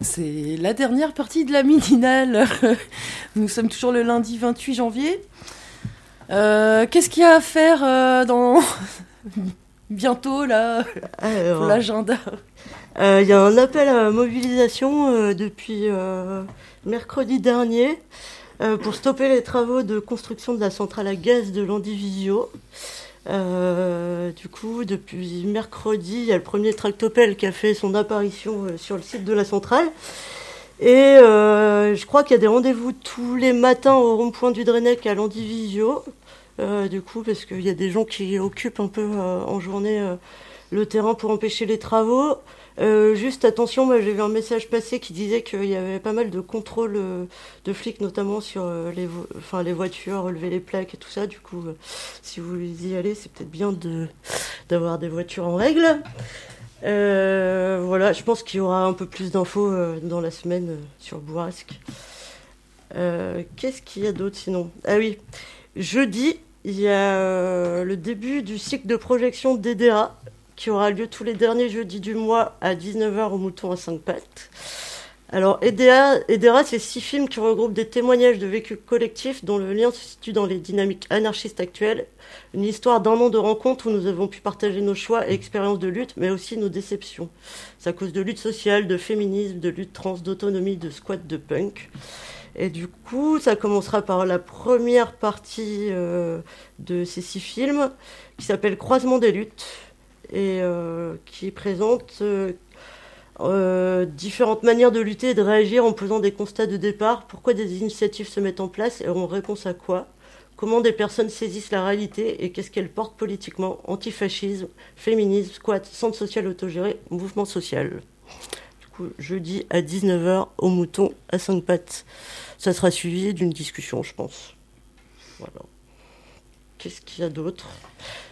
C'est la dernière partie de la midinale. Nous sommes toujours le lundi 28 janvier. Euh, Qu'est-ce qu'il y a à faire euh, dans bientôt là Alors, pour l'agenda? euh, il y a un appel à mobilisation depuis mercredi dernier euh, pour stopper les travaux de construction de la centrale à gaz de Landivisio. Euh, du coup, depuis mercredi, il y a le premier tractopelle qui a fait son apparition euh, sur le site de la centrale. Et je crois qu'il y a des rendez-vous tous les matins au rond-point du Drennec à Landivisio. Du coup, parce qu'il y a des gens qui occupent un peu en journée le terrain pour empêcher les travaux. Euh, juste attention, moi j'ai vu un message passer qui disait qu'il y avait pas mal de contrôles euh, de flics, notamment sur euh, les, voitures, relever les plaques et tout ça. Du coup, si vous y allez, c'est peut-être bien d'avoir des voitures en règle. Voilà, je pense qu'il y aura un peu plus d'infos dans la semaine sur Bourrasque. Qu'est-ce qu'il y a d'autre sinon? Ah oui, jeudi, il y a le début du cycle de projection d'EDA qui aura lieu tous les derniers jeudis du mois à 19h au Mouton à 5 pattes. Alors, EDERA, c'est six films qui regroupent des témoignages de vécus collectifs dont le lien se situe dans les dynamiques anarchistes actuelles. Une histoire d'un an de rencontres où nous avons pu partager nos choix et expériences de lutte, mais aussi nos déceptions. C'est à cause de lutte sociale, de féminisme, de lutte trans, d'autonomie, de squat, de punk. Et du coup, ça commencera par la première partie euh, de ces six films qui s'appelle Croisement des luttes et euh, qui présente euh, euh, différentes manières de lutter et de réagir en posant des constats de départ, pourquoi des initiatives se mettent en place et en réponse à quoi, comment des personnes saisissent la réalité et qu'est-ce qu'elles portent politiquement, antifascisme, féminisme, squat, centre social autogéré, mouvement social. Du coup, jeudi à 19h au mouton à 5 pattes. Ça sera suivi d'une discussion, je pense. Voilà. Qu'est-ce qu'il y a d'autre?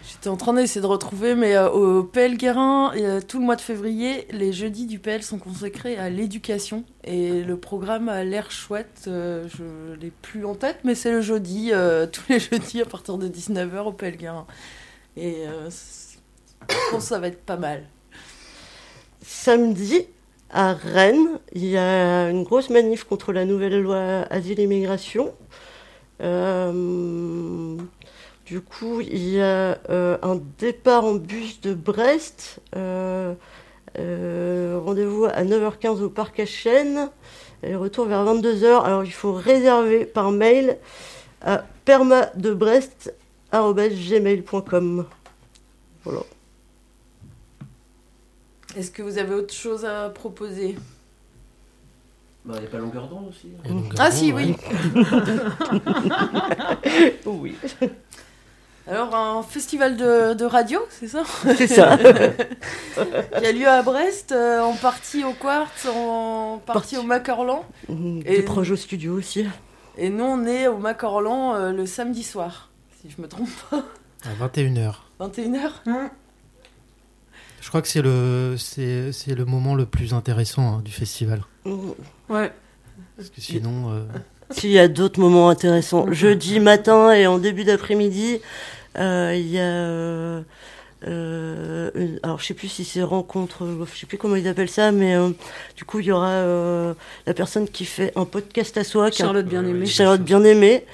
J'étais en train d'essayer de retrouver, mais euh, au PL Guérin, euh, tout le mois de février, les jeudis du PL sont consacrés à l'éducation. Et le programme a l'air chouette, euh, je l'ai plus en tête, mais c'est le jeudi, tous les jeudis à partir de 19h au PL Guérin. Et je pense que ça va être pas mal. Samedi, à Rennes, il y a une grosse manif contre la nouvelle loi Asile et Immigration. Euh, du coup, il y a euh, un départ en bus de Brest. euh, euh, Rendez-vous à 9h15 au parc à Chênes. Et retour vers 22h. Alors, il faut réserver par mail à permadebrest.gmail.com. Voilà. Est-ce que vous avez autre chose à proposer? Bah, y a pas longueur d'onde aussi hein. Ah si, ouais. oui. Oui, Alors, un festival de, de radio, c'est ça c'est ça. Qui a lieu à Brest, euh, en partie au Quartz, en partie Partie. au Macorlan. Mmh, Et- Des projets au studio aussi. Et nous, on est au Macorlan euh, le samedi soir, si je me trompe pas. À 21h. 21h Je crois que c'est le, c'est, c'est le moment le plus intéressant hein, du festival. Mmh. Ouais. Parce que sinon, euh, S'il y a d'autres moments intéressants, jeudi matin et en début d'après-midi, euh, il y a. euh, euh, une- alors, je sais plus si c'est rencontre, je sais plus comment ils appellent ça, mais euh, du coup, il y aura euh, la personne qui fait un podcast à soi, qui est un- Charlotte bien-aimée. Charlotte bien-aimée,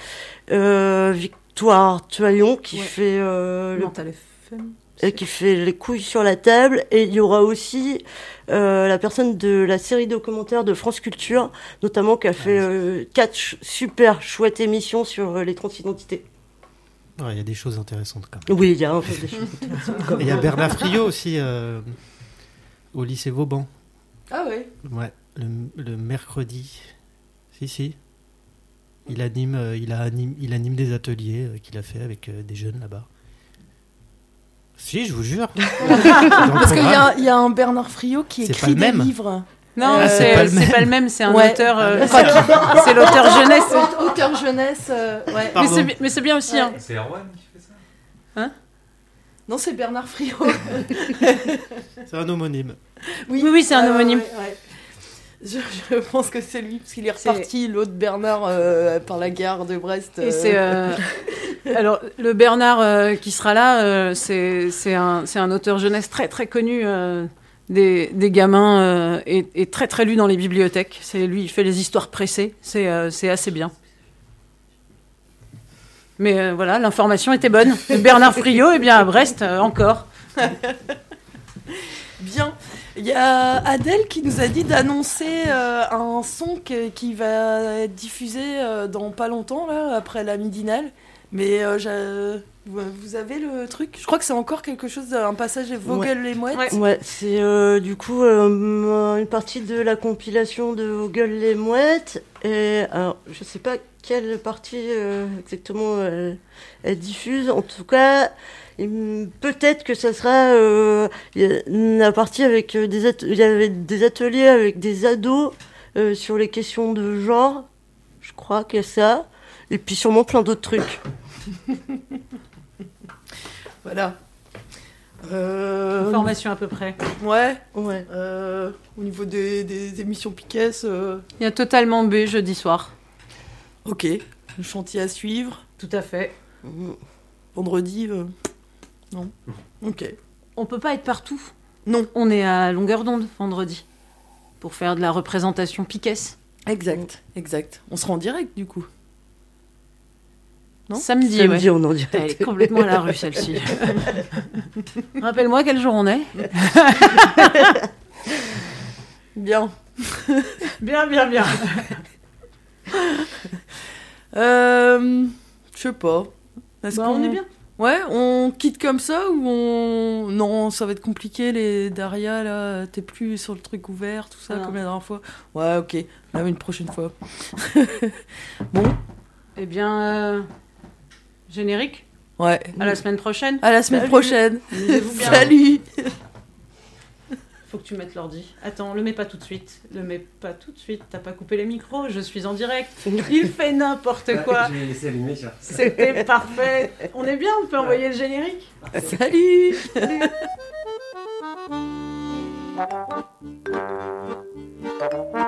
euh, Victoire Tuaillon qui Ouais. fait le Mental FM. Et qui fait les couilles sur la table. Et il y aura aussi euh, la personne de la série documentaire de France Culture, notamment qui a fait euh, quatre ch- super chouettes émissions sur euh, les transidentités. ouais, il y a des choses intéressantes quand même. Oui, il y a un peu des choses intéressantes. Et il y a Bernard Friot aussi euh, au lycée Vauban. Ah ouais. Ouais, le, le mercredi. Si, si. Il anime, euh, il, a anime, il anime des ateliers euh, qu'il a fait avec euh, des jeunes là-bas. Si, je vous jure. Parce qu'il y, a- il y a un Bernard Friot qui écrit des même. livres. Non, Euh, c'est pas le même. pas le même, c'est un Ouais. auteur. euh, c'est l'auteur jeunesse. Auteur jeunesse, euh, ouais. Mais Pardon. c'est bi- mais c'est bien aussi. hein. C'est Erwan qui fait ça? Non, c'est Bernard Friot. C'est un homonyme. Oui, oui, c'est un homonyme. ouais, ouais. Je, je pense que c'est lui, parce qu'il est reparti, l'autre Bernard, euh, par la gare de Brest. Et c'est alors le Bernard euh, qui sera là, euh, c'est un auteur jeunesse très très connu euh, des, gamins et, très très lu dans les bibliothèques. C'est lui, il fait les histoires pressées. C'est assez bien. Mais voilà, l'information était bonne. Bernard Friot, et bien à Brest encore. Bien. Il y a Adèle qui nous a dit d'annoncer un son qui va être diffusé dans pas longtemps, après la midinale. Mais euh, vous avez le truc? Je crois que c'est encore quelque chose, un passage des Vogel les mouettes. Ouais. Ouais, c'est euh, du coup euh, une partie de la compilation de Vogel les mouettes. Et alors, je sais pas quelle partie euh, exactement elle, elle diffuse. En tout cas, peut-être que ça sera euh, il y a la partie avec des il y avait des ateliers avec des ados euh, sur les questions de genre. Je crois qu'il y a ça. Et puis sûrement plein d'autres trucs. Voilà. Euh, Information à peu près. ouais. Ouais. euh, au niveau des, des émissions Piquet, euh, Il y a totalement B jeudi soir. ok. Le chantier à suivre. Tout à fait. Mhm. Vendredi, euh, non. Ok. On peut pas être partout. Non. On est à longueur d'onde vendredi pour faire de la représentation piquesse. Exact, exact. On sera en direct du coup. Non Samedi, Samedi, ouais. on en Elle dirait. est complètement à la rue celle-ci. Rappelle-moi quel jour on est. Bien. Bien, bien, bien. Euh, je sais pas. Est-ce Bah, qu'on- on est bien. Ouais, on quitte comme ça ou on. Non, ça va être compliqué, les Daria, là. T'es plus sur le truc ouvert, tout ça, Ah comme la dernière fois. Ouais, ok. Là, une prochaine fois. Eh bien, euh, générique. Ouais. À la semaine prochaine. À la semaine Salut. prochaine. Bien. Salut Faut que tu mettes l'ordi. Attends, le mets pas tout de suite. Le mets pas tout de suite. T'as pas coupé les micros. Je suis en direct. Il fait n'importe quoi. Je vais laisser allumer. C'était parfait. On est bien. On peut envoyer le générique. Salut